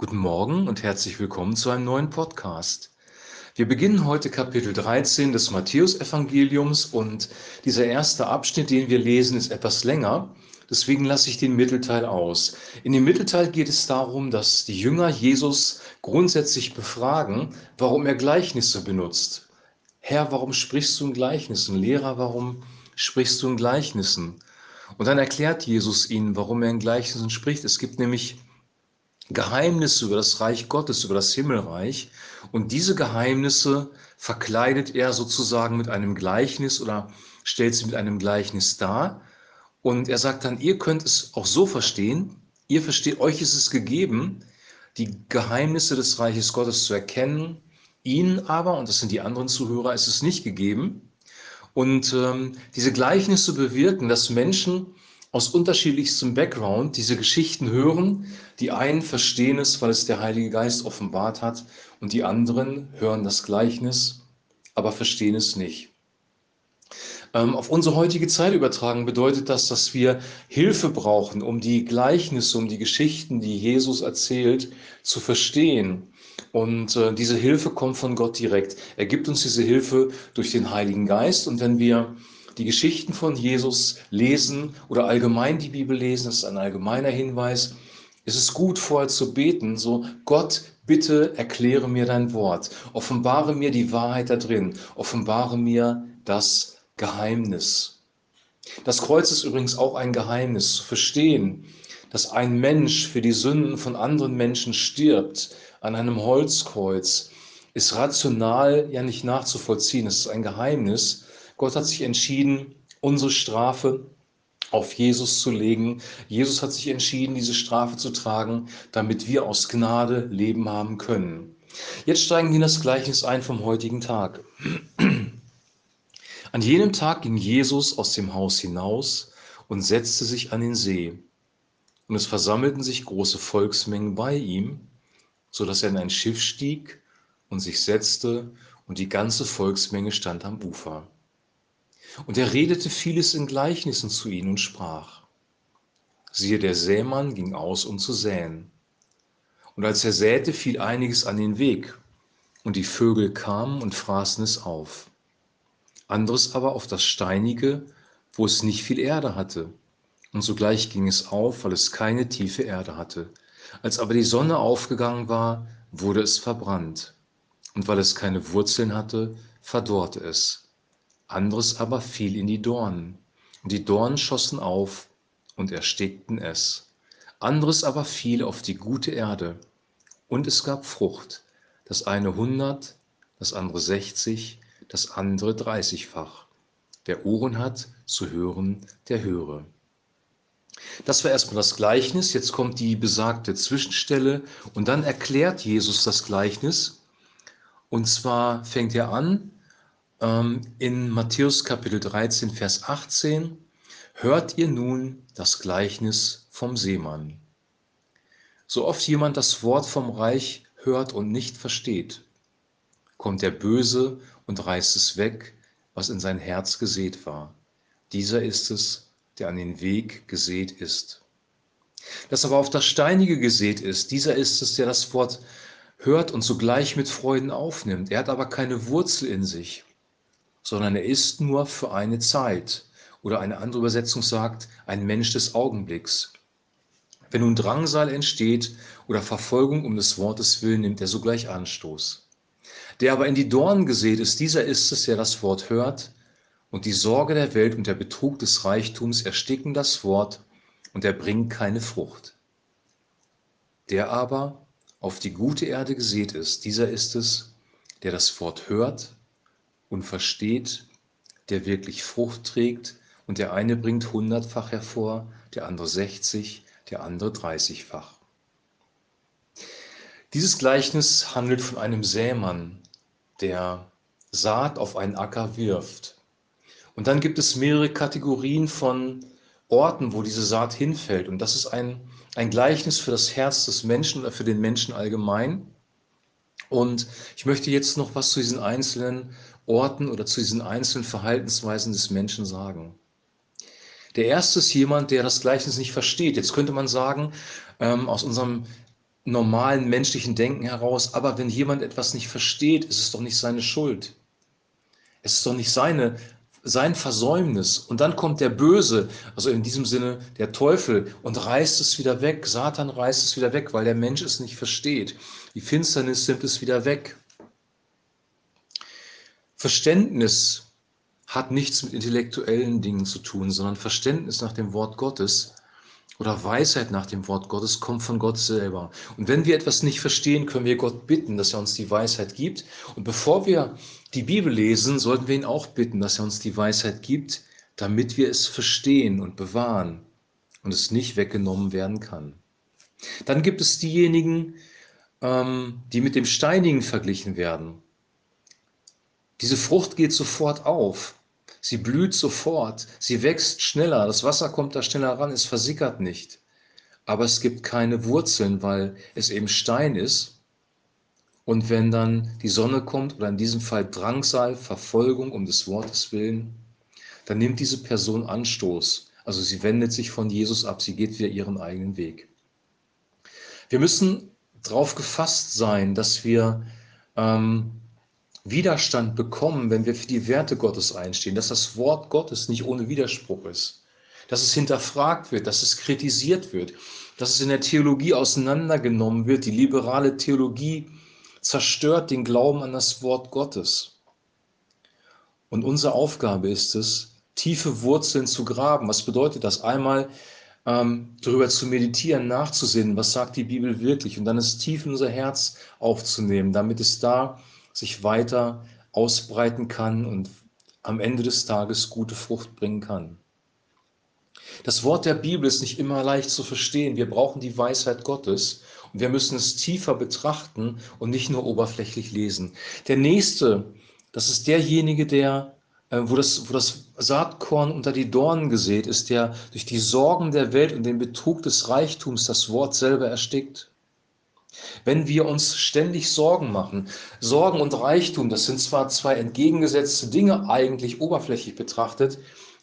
Guten Morgen und herzlich willkommen zu einem neuen Podcast. Wir beginnen heute Kapitel 13 des Matthäusevangeliums und dieser erste Abschnitt, den wir lesen, ist etwas länger. Deswegen lasse ich den Mittelteil aus. In dem Mittelteil geht es darum, dass die Jünger Jesus grundsätzlich befragen, warum er Gleichnisse benutzt. Herr, warum sprichst du in Gleichnissen? Lehrer, warum sprichst du in Gleichnissen? Und dann erklärt Jesus ihnen, warum er in Gleichnissen spricht. Es gibt nämlich Geheimnisse über das Reich Gottes, über das Himmelreich. Und diese Geheimnisse verkleidet er sozusagen mit einem Gleichnis oder stellt sie mit einem Gleichnis dar. Und er sagt dann, ihr könnt es auch so verstehen, ihr versteht, euch ist es gegeben, die Geheimnisse des Reiches Gottes zu erkennen. Ihnen aber, und das sind die anderen Zuhörer, ist es nicht gegeben. Und ähm, diese Gleichnisse bewirken, dass Menschen aus unterschiedlichstem Background diese Geschichten hören. Die einen verstehen es, weil es der Heilige Geist offenbart hat, und die anderen hören das Gleichnis, aber verstehen es nicht. Ähm, auf unsere heutige Zeit übertragen bedeutet das, dass wir Hilfe brauchen, um die Gleichnisse, um die Geschichten, die Jesus erzählt, zu verstehen. Und äh, diese Hilfe kommt von Gott direkt. Er gibt uns diese Hilfe durch den Heiligen Geist. Und wenn wir die Geschichten von Jesus lesen oder allgemein die Bibel lesen, das ist ein allgemeiner Hinweis, ist es gut vorher zu beten, so Gott, bitte erkläre mir dein Wort, offenbare mir die Wahrheit da drin, offenbare mir das Geheimnis. Das Kreuz ist übrigens auch ein Geheimnis, zu verstehen, dass ein Mensch für die Sünden von anderen Menschen stirbt an einem Holzkreuz, ist rational ja nicht nachzuvollziehen. Es ist ein Geheimnis, Gott hat sich entschieden, unsere Strafe auf Jesus zu legen. Jesus hat sich entschieden, diese Strafe zu tragen, damit wir aus Gnade Leben haben können. Jetzt steigen wir in das Gleichnis ein vom heutigen Tag. An jenem Tag ging Jesus aus dem Haus hinaus und setzte sich an den See. Und es versammelten sich große Volksmengen bei ihm, so dass er in ein Schiff stieg und sich setzte, und die ganze Volksmenge stand am Ufer. Und er redete vieles in Gleichnissen zu ihnen und sprach. Siehe, der Sämann ging aus, um zu säen. Und als er säte, fiel einiges an den Weg, und die Vögel kamen und fraßen es auf. Anderes aber auf das Steinige, wo es nicht viel Erde hatte. Und sogleich ging es auf, weil es keine tiefe Erde hatte. Als aber die Sonne aufgegangen war, wurde es verbrannt. Und weil es keine Wurzeln hatte, verdorrte es anderes aber fiel in die Dornen, und die Dornen schossen auf und erstickten es. Anderes aber fiel auf die gute Erde, und es gab Frucht, das eine hundert, das andere sechzig, das andere dreißigfach. Wer Ohren hat, zu hören, der höre. Das war erstmal das Gleichnis, jetzt kommt die besagte Zwischenstelle und dann erklärt Jesus das Gleichnis. Und zwar fängt er an in Matthäus Kapitel 13, Vers 18, hört ihr nun das Gleichnis vom Seemann. So oft jemand das Wort vom Reich hört und nicht versteht, kommt der Böse und reißt es weg, was in sein Herz gesät war. Dieser ist es, der an den Weg gesät ist. Das aber auf das Steinige gesät ist, dieser ist es, der das Wort hört und sogleich mit Freuden aufnimmt. Er hat aber keine Wurzel in sich sondern er ist nur für eine Zeit. Oder eine andere Übersetzung sagt, ein Mensch des Augenblicks. Wenn nun Drangsal entsteht oder Verfolgung um des Wortes willen, nimmt er sogleich Anstoß. Der aber in die Dornen gesät ist, dieser ist es, der das Wort hört, und die Sorge der Welt und der Betrug des Reichtums ersticken das Wort, und er bringt keine Frucht. Der aber auf die gute Erde gesät ist, dieser ist es, der das Wort hört und versteht, der wirklich Frucht trägt. Und der eine bringt hundertfach hervor, der andere sechzig, der andere dreißigfach. Dieses Gleichnis handelt von einem Sämann, der Saat auf einen Acker wirft. Und dann gibt es mehrere Kategorien von Orten, wo diese Saat hinfällt. Und das ist ein, ein Gleichnis für das Herz des Menschen oder für den Menschen allgemein. Und ich möchte jetzt noch was zu diesen einzelnen Orten oder zu diesen einzelnen Verhaltensweisen des Menschen sagen. Der erste ist jemand, der das Gleichnis nicht versteht. Jetzt könnte man sagen, ähm, aus unserem normalen menschlichen Denken heraus, aber wenn jemand etwas nicht versteht, ist es doch nicht seine Schuld. Es ist doch nicht seine, sein Versäumnis. Und dann kommt der Böse, also in diesem Sinne der Teufel, und reißt es wieder weg. Satan reißt es wieder weg, weil der Mensch es nicht versteht. Die Finsternis nimmt es wieder weg. Verständnis hat nichts mit intellektuellen Dingen zu tun, sondern Verständnis nach dem Wort Gottes oder Weisheit nach dem Wort Gottes kommt von Gott selber. Und wenn wir etwas nicht verstehen, können wir Gott bitten, dass er uns die Weisheit gibt. Und bevor wir die Bibel lesen, sollten wir ihn auch bitten, dass er uns die Weisheit gibt, damit wir es verstehen und bewahren und es nicht weggenommen werden kann. Dann gibt es diejenigen, ähm, die mit dem Steinigen verglichen werden. Diese Frucht geht sofort auf. Sie blüht sofort, sie wächst schneller, das Wasser kommt da schneller ran, es versickert nicht. Aber es gibt keine Wurzeln, weil es eben Stein ist. Und wenn dann die Sonne kommt, oder in diesem Fall Drangsal, Verfolgung um des Wortes willen, dann nimmt diese Person Anstoß. Also sie wendet sich von Jesus ab, sie geht wieder ihren eigenen Weg. Wir müssen darauf gefasst sein, dass wir ähm, Widerstand bekommen, wenn wir für die Werte Gottes einstehen, dass das Wort Gottes nicht ohne Widerspruch ist, dass es hinterfragt wird, dass es kritisiert wird, dass es in der Theologie auseinandergenommen wird. Die liberale Theologie zerstört den Glauben an das Wort Gottes. Und unsere Aufgabe ist es, tiefe Wurzeln zu graben. Was bedeutet das? Einmal ähm, darüber zu meditieren, nachzusinnen, was sagt die Bibel wirklich und dann es tief in unser Herz aufzunehmen, damit es da sich weiter ausbreiten kann und am Ende des Tages gute Frucht bringen kann. Das Wort der Bibel ist nicht immer leicht zu verstehen. Wir brauchen die Weisheit Gottes und wir müssen es tiefer betrachten und nicht nur oberflächlich lesen. Der nächste, das ist derjenige, der, äh, wo das, wo das Saatkorn unter die Dornen gesät ist, der durch die Sorgen der Welt und den Betrug des Reichtums das Wort selber erstickt. Wenn wir uns ständig Sorgen machen, Sorgen und Reichtum, das sind zwar zwei entgegengesetzte Dinge eigentlich oberflächlich betrachtet,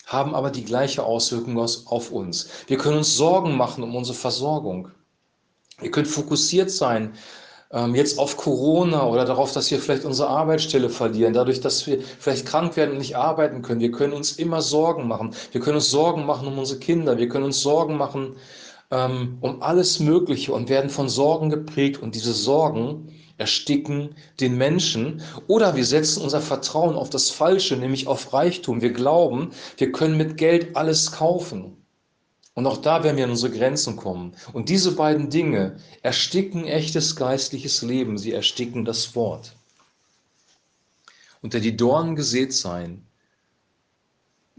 haben aber die gleiche Auswirkung auf uns. Wir können uns Sorgen machen um unsere Versorgung. Wir können fokussiert sein ähm, jetzt auf Corona oder darauf, dass wir vielleicht unsere Arbeitsstelle verlieren, dadurch, dass wir vielleicht krank werden und nicht arbeiten können. Wir können uns immer Sorgen machen. Wir können uns Sorgen machen um unsere Kinder. Wir können uns Sorgen machen ähm, um alles Mögliche und werden von Sorgen geprägt und diese Sorgen ersticken den Menschen oder wir setzen unser Vertrauen auf das Falsche, nämlich auf Reichtum. Wir glauben, wir können mit Geld alles kaufen. Und auch da werden wir an unsere Grenzen kommen. Und diese beiden Dinge ersticken echtes geistliches Leben, sie ersticken das Wort. Unter die Dornen gesät sein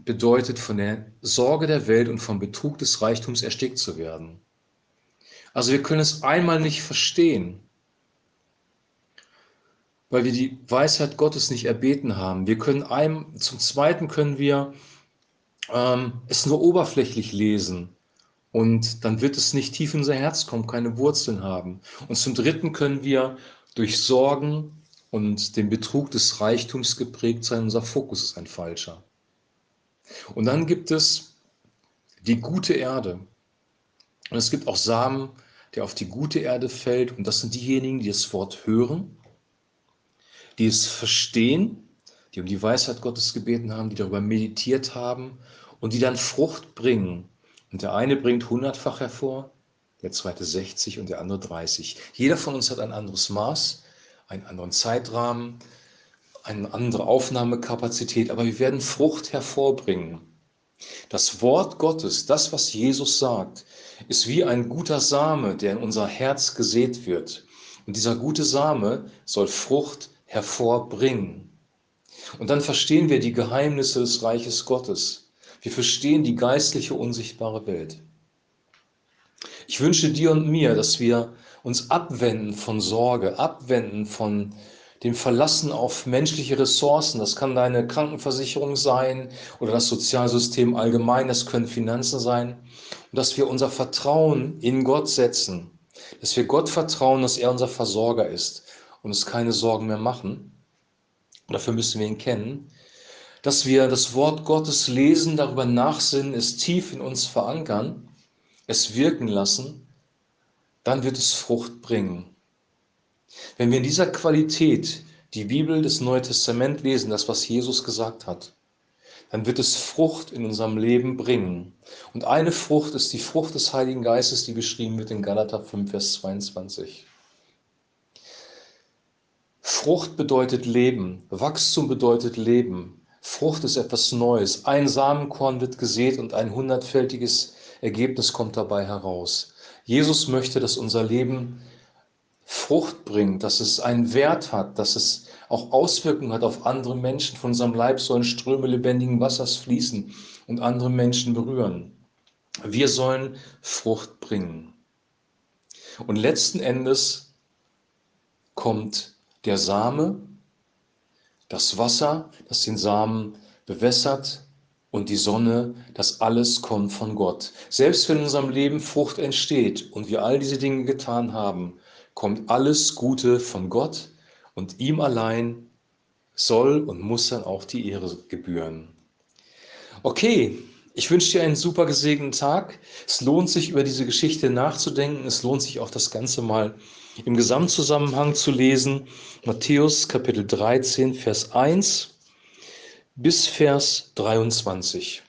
bedeutet, von der Sorge der Welt und vom Betrug des Reichtums erstickt zu werden. Also wir können es einmal nicht verstehen, weil wir die Weisheit Gottes nicht erbeten haben. Wir können einem, zum Zweiten können wir ähm, es nur oberflächlich lesen und dann wird es nicht tief in unser Herz kommen, keine Wurzeln haben. Und zum Dritten können wir durch Sorgen und den Betrug des Reichtums geprägt sein. Unser Fokus ist ein falscher. Und dann gibt es die gute Erde. Und es gibt auch Samen, der auf die gute Erde fällt. Und das sind diejenigen, die das Wort hören, die es verstehen, die um die Weisheit Gottes gebeten haben, die darüber meditiert haben und die dann Frucht bringen. Und der eine bringt hundertfach hervor, der zweite 60 und der andere 30. Jeder von uns hat ein anderes Maß, einen anderen Zeitrahmen, eine andere Aufnahmekapazität, aber wir werden Frucht hervorbringen. Das Wort Gottes, das, was Jesus sagt, ist wie ein guter Same, der in unser Herz gesät wird. Und dieser gute Same soll Frucht hervorbringen. Und dann verstehen wir die Geheimnisse des Reiches Gottes. Wir verstehen die geistliche, unsichtbare Welt. Ich wünsche dir und mir, dass wir uns abwenden von Sorge, abwenden von dem Verlassen auf menschliche Ressourcen. Das kann deine Krankenversicherung sein oder das Sozialsystem allgemein, das können Finanzen sein. Und dass wir unser Vertrauen in Gott setzen, dass wir Gott vertrauen, dass er unser Versorger ist und uns keine Sorgen mehr machen. Und dafür müssen wir ihn kennen. Dass wir das Wort Gottes lesen, darüber nachsinnen, es tief in uns verankern, es wirken lassen dann wird es Frucht bringen. Wenn wir in dieser Qualität die Bibel, das Neue Testament lesen, das, was Jesus gesagt hat, dann wird es Frucht in unserem Leben bringen. Und eine Frucht ist die Frucht des Heiligen Geistes, die beschrieben wird in Galater 5, Vers 22. Frucht bedeutet Leben, Wachstum bedeutet Leben. Frucht ist etwas Neues. Ein Samenkorn wird gesät und ein hundertfältiges Ergebnis kommt dabei heraus. Jesus möchte, dass unser Leben Frucht bringt, dass es einen Wert hat, dass es auch Auswirkungen hat auf andere Menschen. Von unserem Leib sollen Ströme lebendigen Wassers fließen und andere Menschen berühren. Wir sollen Frucht bringen. Und letzten Endes kommt der Same, das Wasser, das den Samen bewässert und die Sonne, das alles kommt von Gott. Selbst wenn in unserem Leben Frucht entsteht und wir all diese Dinge getan haben, kommt alles Gute von Gott und ihm allein soll und muss dann auch die Ehre gebühren. Okay, ich wünsche dir einen super gesegneten Tag. Es lohnt sich, über diese Geschichte nachzudenken. Es lohnt sich auch, das Ganze mal im Gesamtzusammenhang zu lesen. Matthäus Kapitel 13, Vers 1 bis Vers 23.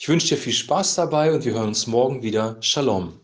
Ich wünsche dir viel Spaß dabei und wir hören uns morgen wieder. Shalom.